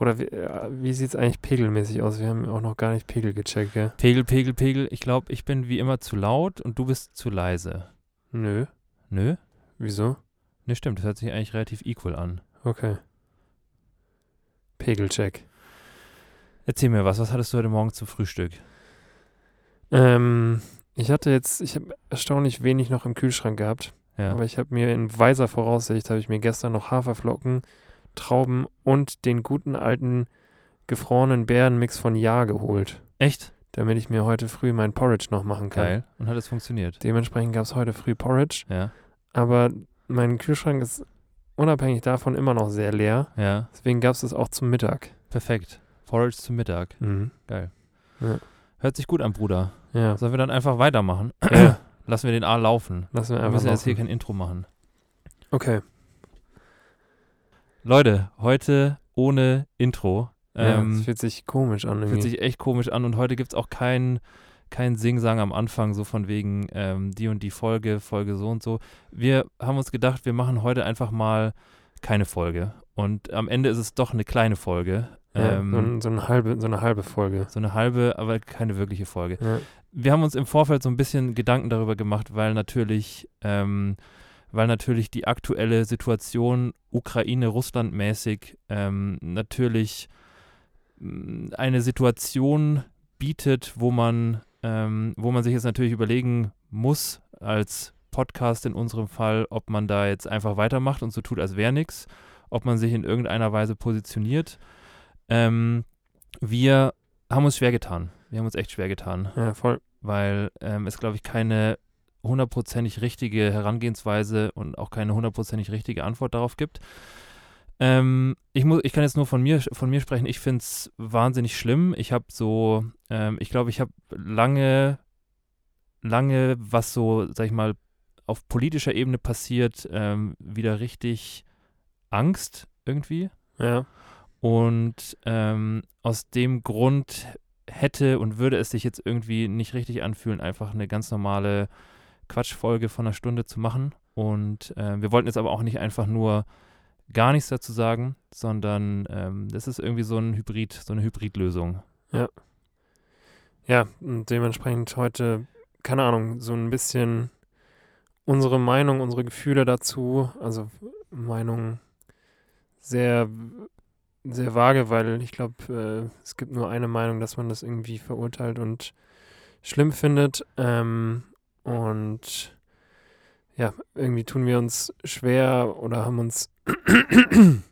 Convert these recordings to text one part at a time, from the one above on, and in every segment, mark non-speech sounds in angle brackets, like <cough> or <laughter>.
Oder wie, äh, wie sieht es eigentlich pegelmäßig aus? Wir haben auch noch gar nicht Pegel gecheckt, gell? Pegel, Pegel, Pegel. Ich glaube, ich bin wie immer zu laut und du bist zu leise. Nö. Nö? Wieso? Ne, stimmt. Das hört sich eigentlich relativ equal an. Okay. Pegelcheck. Erzähl mir was. Was hattest du heute Morgen zum Frühstück? Ähm, ich hatte jetzt, ich habe erstaunlich wenig noch im Kühlschrank gehabt. Ja. Aber ich habe mir in weiser Voraussicht, habe ich mir gestern noch Haferflocken, Trauben und den guten alten gefrorenen Beerenmix von Ja geholt, Echt? damit ich mir heute früh mein Porridge noch machen kann. Geil. Und hat es funktioniert? Dementsprechend gab es heute früh Porridge, Ja. aber mein Kühlschrank ist unabhängig davon immer noch sehr leer. Ja. Deswegen gab es es auch zum Mittag. Perfekt. Porridge zum Mittag. Mhm. Hört sich gut an, Bruder. Ja. Sollen wir dann einfach weitermachen? ja. <clears throat> Lassen wir den A laufen. Lassen wir Wir einfach müssen jetzt hier laufen. kein Intro machen. Okay. Leute, heute ohne Intro. Ja, Ähm, das fühlt sich komisch an Fühlt irgendwie. sich echt komisch an und heute gibt es auch kein, kein Singsang am Anfang, so von wegen ähm, die und die Folge, Folge so und so. Wir haben uns gedacht, wir machen heute einfach mal keine Folge. Und am Ende ist es doch eine kleine Folge. ja, Ähm, so, eine halbe, so eine halbe Folge. so eine halbe, aber keine wirkliche Folge. Ja. Wir haben uns im Vorfeld so ein bisschen Gedanken darüber gemacht, weil natürlich, ähm, weil natürlich die aktuelle Situation Ukraine-Russland mäßig ähm, natürlich mh, eine Situation bietet, wo man, ähm, wo man sich jetzt natürlich überlegen muss, als Podcast in unserem Fall, ob man da jetzt einfach weitermacht und so tut, als wäre nichts, ob man sich in irgendeiner Weise positioniert. Ähm, wir haben uns schwer getan. Wir haben uns echt schwer getan, ja, voll. weil ähm, es, glaube ich, keine hundertprozentig richtige Herangehensweise und auch keine hundertprozentig richtige Antwort darauf gibt. Ähm, ich, muss, ich kann jetzt nur von mir, von mir sprechen. Ich finde es wahnsinnig schlimm. Ich habe so, ähm, ich glaube, ich habe lange, lange, was so, sag ich mal, auf politischer Ebene passiert, ähm, wieder richtig Angst irgendwie. Ja. Und ähm, aus dem Grund hätte und würde es sich jetzt irgendwie nicht richtig anfühlen, einfach eine ganz normale Quatschfolge von einer Stunde zu machen. Und äh, wir wollten jetzt aber auch nicht einfach nur gar nichts dazu sagen, sondern ähm, das ist irgendwie so ein Hybrid, so eine Hybridlösung. Ja, und dementsprechend heute, keine Ahnung, so ein bisschen unsere Meinung, unsere Gefühle dazu, also Meinung sehr, sehr vage, weil ich glaube, äh, es gibt nur eine Meinung, dass man das irgendwie verurteilt und schlimm findet. Ähm, und ja, irgendwie tun wir uns schwer oder haben uns. <clears throat>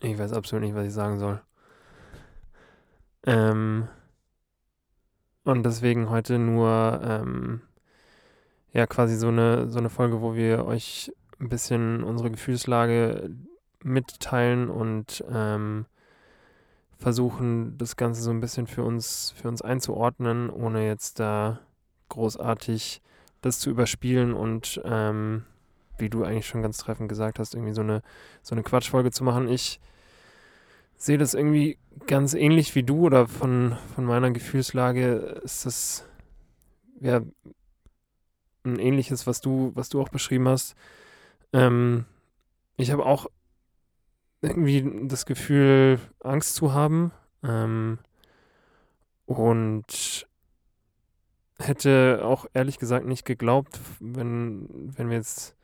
ich weiß absolut nicht, was ich sagen soll. Ähm, und deswegen heute nur ähm, ja quasi so eine so eine Folge, wo wir euch ein bisschen unsere Gefühlslage mitteilen und ähm, versuchen, das Ganze so ein bisschen für uns für uns einzuordnen, ohne jetzt da großartig das zu überspielen und ähm, wie du eigentlich schon ganz treffend gesagt hast, irgendwie so eine so eine Quatschfolge zu machen. Ich sehe das irgendwie ganz ähnlich wie du oder von, von meiner Gefühlslage ist das ja ein ähnliches, was du, was du auch beschrieben hast. Ähm, ich habe auch irgendwie das Gefühl, Angst zu haben ähm, und hätte auch ehrlich gesagt nicht geglaubt, wenn, wenn wir jetzt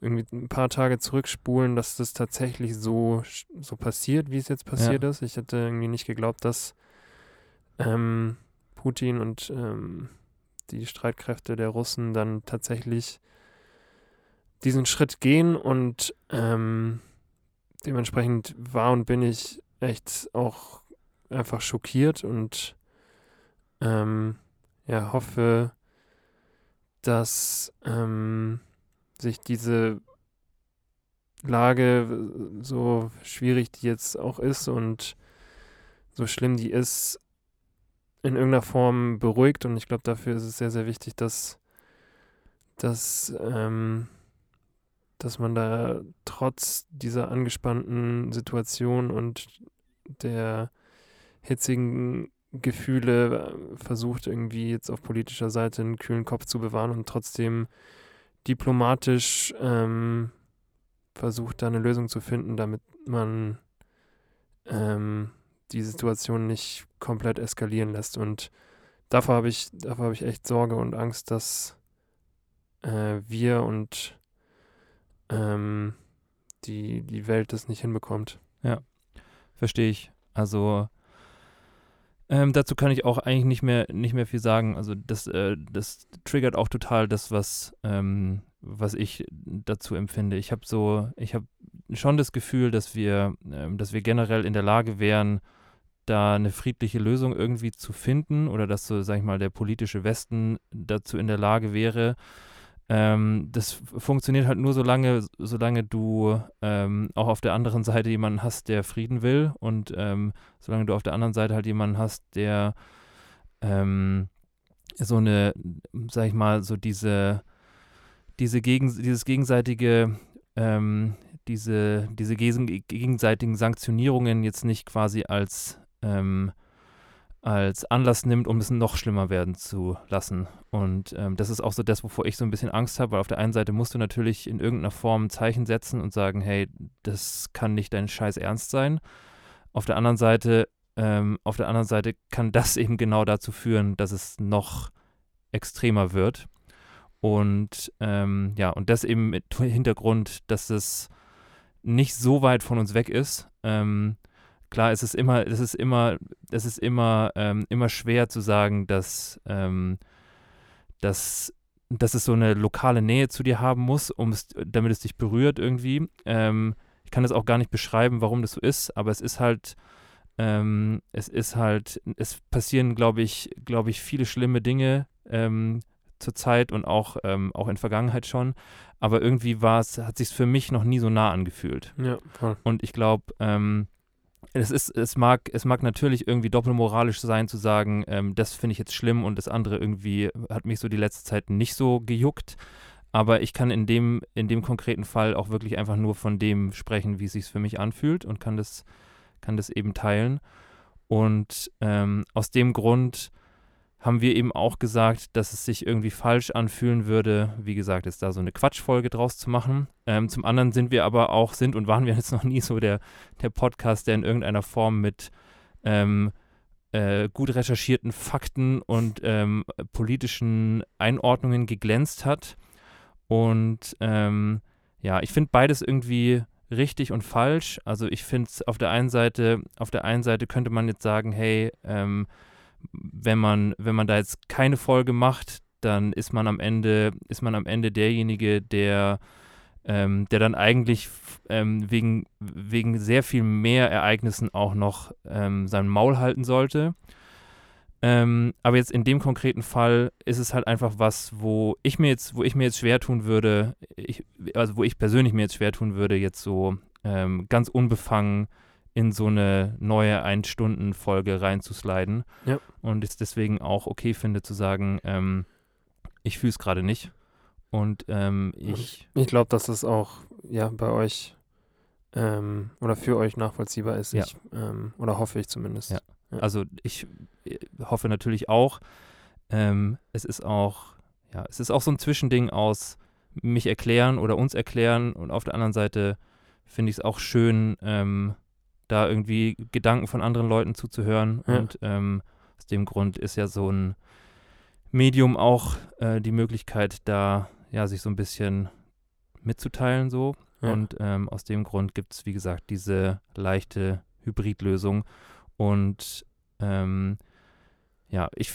irgendwie ein paar Tage zurückspulen, dass das tatsächlich so, so passiert, wie es jetzt passiert ist. Ich hätte irgendwie nicht geglaubt, dass ähm, Putin und ähm, die Streitkräfte der Russen dann tatsächlich diesen Schritt gehen und ähm, dementsprechend war und bin ich echt auch einfach schockiert und ähm, ja, hoffe, dass ähm, sich diese Lage, so schwierig die jetzt auch ist und so schlimm die ist, in irgendeiner Form beruhigt. Und ich glaube, dafür ist es sehr, sehr wichtig, dass, dass, ähm, dass man da trotz dieser angespannten Situation und der hitzigen Gefühle äh, versucht, irgendwie jetzt auf politischer Seite einen kühlen Kopf zu bewahren und trotzdem diplomatisch ähm, versucht, da eine Lösung zu finden, damit man ähm, die Situation nicht komplett eskalieren lässt. Und davor habe ich, davor habe ich echt Sorge und Angst, dass äh, wir und ähm, die, die Welt das nicht hinbekommt. Verstehe ich. Also ähm, dazu kann ich auch eigentlich nicht mehr, nicht mehr viel sagen. Also das, äh, das triggert auch total das, was, ähm, was ich dazu empfinde. Ich habe so, ich habe schon das Gefühl, dass wir, ähm, dass wir generell in der Lage wären, da eine friedliche Lösung irgendwie zu finden oder dass so, sag ich mal, der politische Westen dazu in der Lage wäre, ähm, das funktioniert halt nur solange, solange du ähm, auch auf der anderen Seite jemanden hast, der Frieden will und ähm, solange du auf der anderen Seite halt jemanden hast, der ähm, so eine, sag ich mal, so diese, diese gegen, dieses gegenseitige, ähm, diese, diese gegenseitigen Sanktionierungen jetzt nicht quasi als ähm, als Anlass nimmt, um es noch schlimmer werden zu lassen. Und ähm, das ist auch so das, wovor ich so ein bisschen Angst habe, weil auf der einen Seite musst du natürlich in irgendeiner Form ein Zeichen setzen und sagen, hey, das kann nicht dein Scheiß ernst sein. Auf der anderen Seite, ähm, auf der anderen Seite kann das eben genau dazu führen, dass es noch extremer wird. Und ähm, ja, und das eben mit Hintergrund, dass es nicht so weit von uns weg ist. Ähm, klar, es ist immer, es ist immer, es ist immer, ähm, immer schwer zu sagen, dass, ähm, dass, dass es so eine lokale Nähe zu dir haben muss, um es, damit es dich berührt irgendwie. Ähm, ich kann das auch gar nicht beschreiben, warum das so ist, aber es ist halt, ähm, es ist halt, es passieren, glaube ich, glaube ich, viele schlimme Dinge ähm, zur Zeit und auch, ähm, auch in Vergangenheit schon. Aber irgendwie war es, hat sich für mich noch nie so nah angefühlt. Ja, voll. Und ich glaube, ähm, es ist, es mag, es mag natürlich irgendwie doppelmoralisch sein zu sagen, ähm, das finde ich jetzt schlimm und das andere irgendwie hat mich so die letzte Zeit nicht so gejuckt. Aber ich kann in dem, in dem konkreten Fall auch wirklich einfach nur von dem sprechen, wie es sich für mich anfühlt und kann das, kann das eben teilen. Und ähm, aus dem Grund haben wir eben auch gesagt, dass es sich irgendwie falsch anfühlen würde, wie gesagt, jetzt da so eine Quatschfolge draus zu machen. Ähm, zum anderen sind wir aber auch, sind und waren wir jetzt <laughs> noch nie so der, der Podcast, der in irgendeiner Form mit ähm, äh, gut recherchierten Fakten und ähm, politischen Einordnungen geglänzt hat. Und ähm, ja, ich finde beides irgendwie richtig und falsch. Also ich finde es auf der einen Seite, auf der einen Seite könnte man jetzt sagen, hey, ähm, wenn man, wenn man da jetzt keine Folge macht, dann ist man am Ende, ist man am Ende derjenige, der, ähm, der dann eigentlich ähm, wegen, wegen sehr viel mehr Ereignissen auch noch ähm, sein Maul halten sollte. Ähm, aber jetzt in dem konkreten Fall ist es halt einfach was, wo ich mir jetzt, wo ich mir jetzt schwer tun würde, ich, also wo ich persönlich mir jetzt schwer tun würde, jetzt so ähm, ganz unbefangen in so eine neue Ein-Stunden-Folge reinzusliden. Ja. Und es deswegen auch okay finde zu sagen, ähm, ich fühle es gerade nicht. Und ähm, ich. Ich glaube, dass das auch ja bei euch ähm, oder für euch nachvollziehbar ist. Ja. Ich, ähm, oder hoffe ich zumindest. Ja. Also ich äh, hoffe natürlich auch. Ähm, es ist auch, ja, es ist auch so ein Zwischending aus mich erklären oder uns erklären und auf der anderen Seite finde ich es auch schön, ähm, da irgendwie Gedanken von anderen Leuten zuzuhören. Ja. Und ähm, aus dem Grund ist ja so ein Medium auch äh, die Möglichkeit, da ja sich so ein bisschen mitzuteilen so. Ja. Und ähm, aus dem Grund gibt es, wie gesagt, diese leichte Hybridlösung. Und ähm, ja, ich,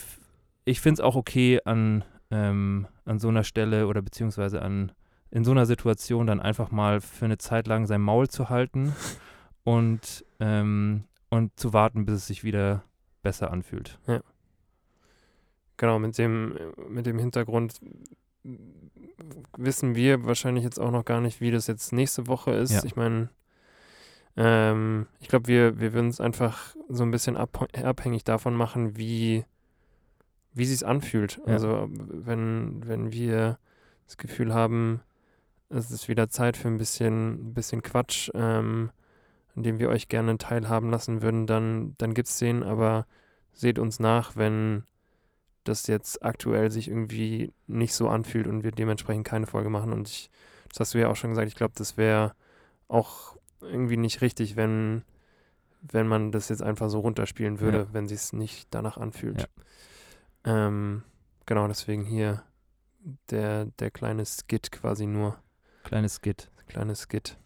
ich finde es auch okay an, ähm, an so einer Stelle oder beziehungsweise an in so einer Situation dann einfach mal für eine Zeit lang sein Maul zu halten <laughs> und, ähm, und zu warten, bis es sich wieder besser anfühlt. Genau, mit dem, mit dem Hintergrund wissen wir wahrscheinlich jetzt auch noch gar nicht, wie das jetzt nächste Woche ist. Ja. Ich meine, ähm, ich glaube, wir, wir würden es einfach so ein bisschen ab, abhängig davon machen, wie, wie sich anfühlt. Ja. Also wenn, wenn wir das Gefühl haben, es ist wieder Zeit für ein bisschen, ein bisschen Quatsch, ähm, an dem wir euch gerne teilhaben lassen würden, dann, dann gibt es den, aber seht uns nach, wenn das jetzt aktuell sich irgendwie nicht so anfühlt und wir dementsprechend keine Folge machen. Und ich, das hast du ja auch schon gesagt, ich glaube, das wäre auch irgendwie nicht richtig, wenn, wenn man das jetzt einfach so runterspielen würde, Ja. wenn sie es nicht danach anfühlt. Ähm, genau, deswegen hier der, der kleine Skit quasi nur. Kleines Skit. Kleines Skit.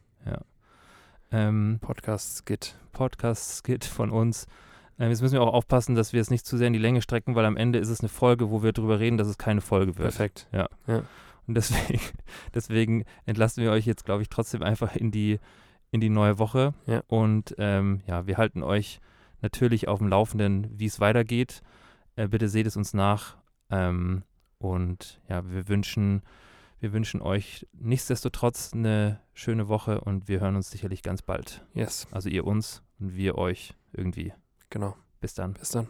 Ähm, Podcast-Skit. Podcast-Skit von uns. Ähm, jetzt müssen wir auch aufpassen, dass wir es nicht zu sehr in die Länge strecken, weil am Ende ist es eine Folge, wo wir drüber reden, dass es keine Folge wird. Perfekt. Und deswegen, <laughs> deswegen entlassen wir euch jetzt, glaube ich, trotzdem einfach in die, in die neue Woche. Ja. Und ähm, ja, wir halten euch natürlich auf dem Laufenden, wie es weitergeht. Äh, bitte seht es uns nach. Ähm, und ja, wir wünschen, wir wünschen euch nichtsdestotrotz eine schöne Woche und wir hören uns sicherlich ganz bald. Yes, Also ihr uns und wir euch irgendwie. genau. Bis dann. Bis dann.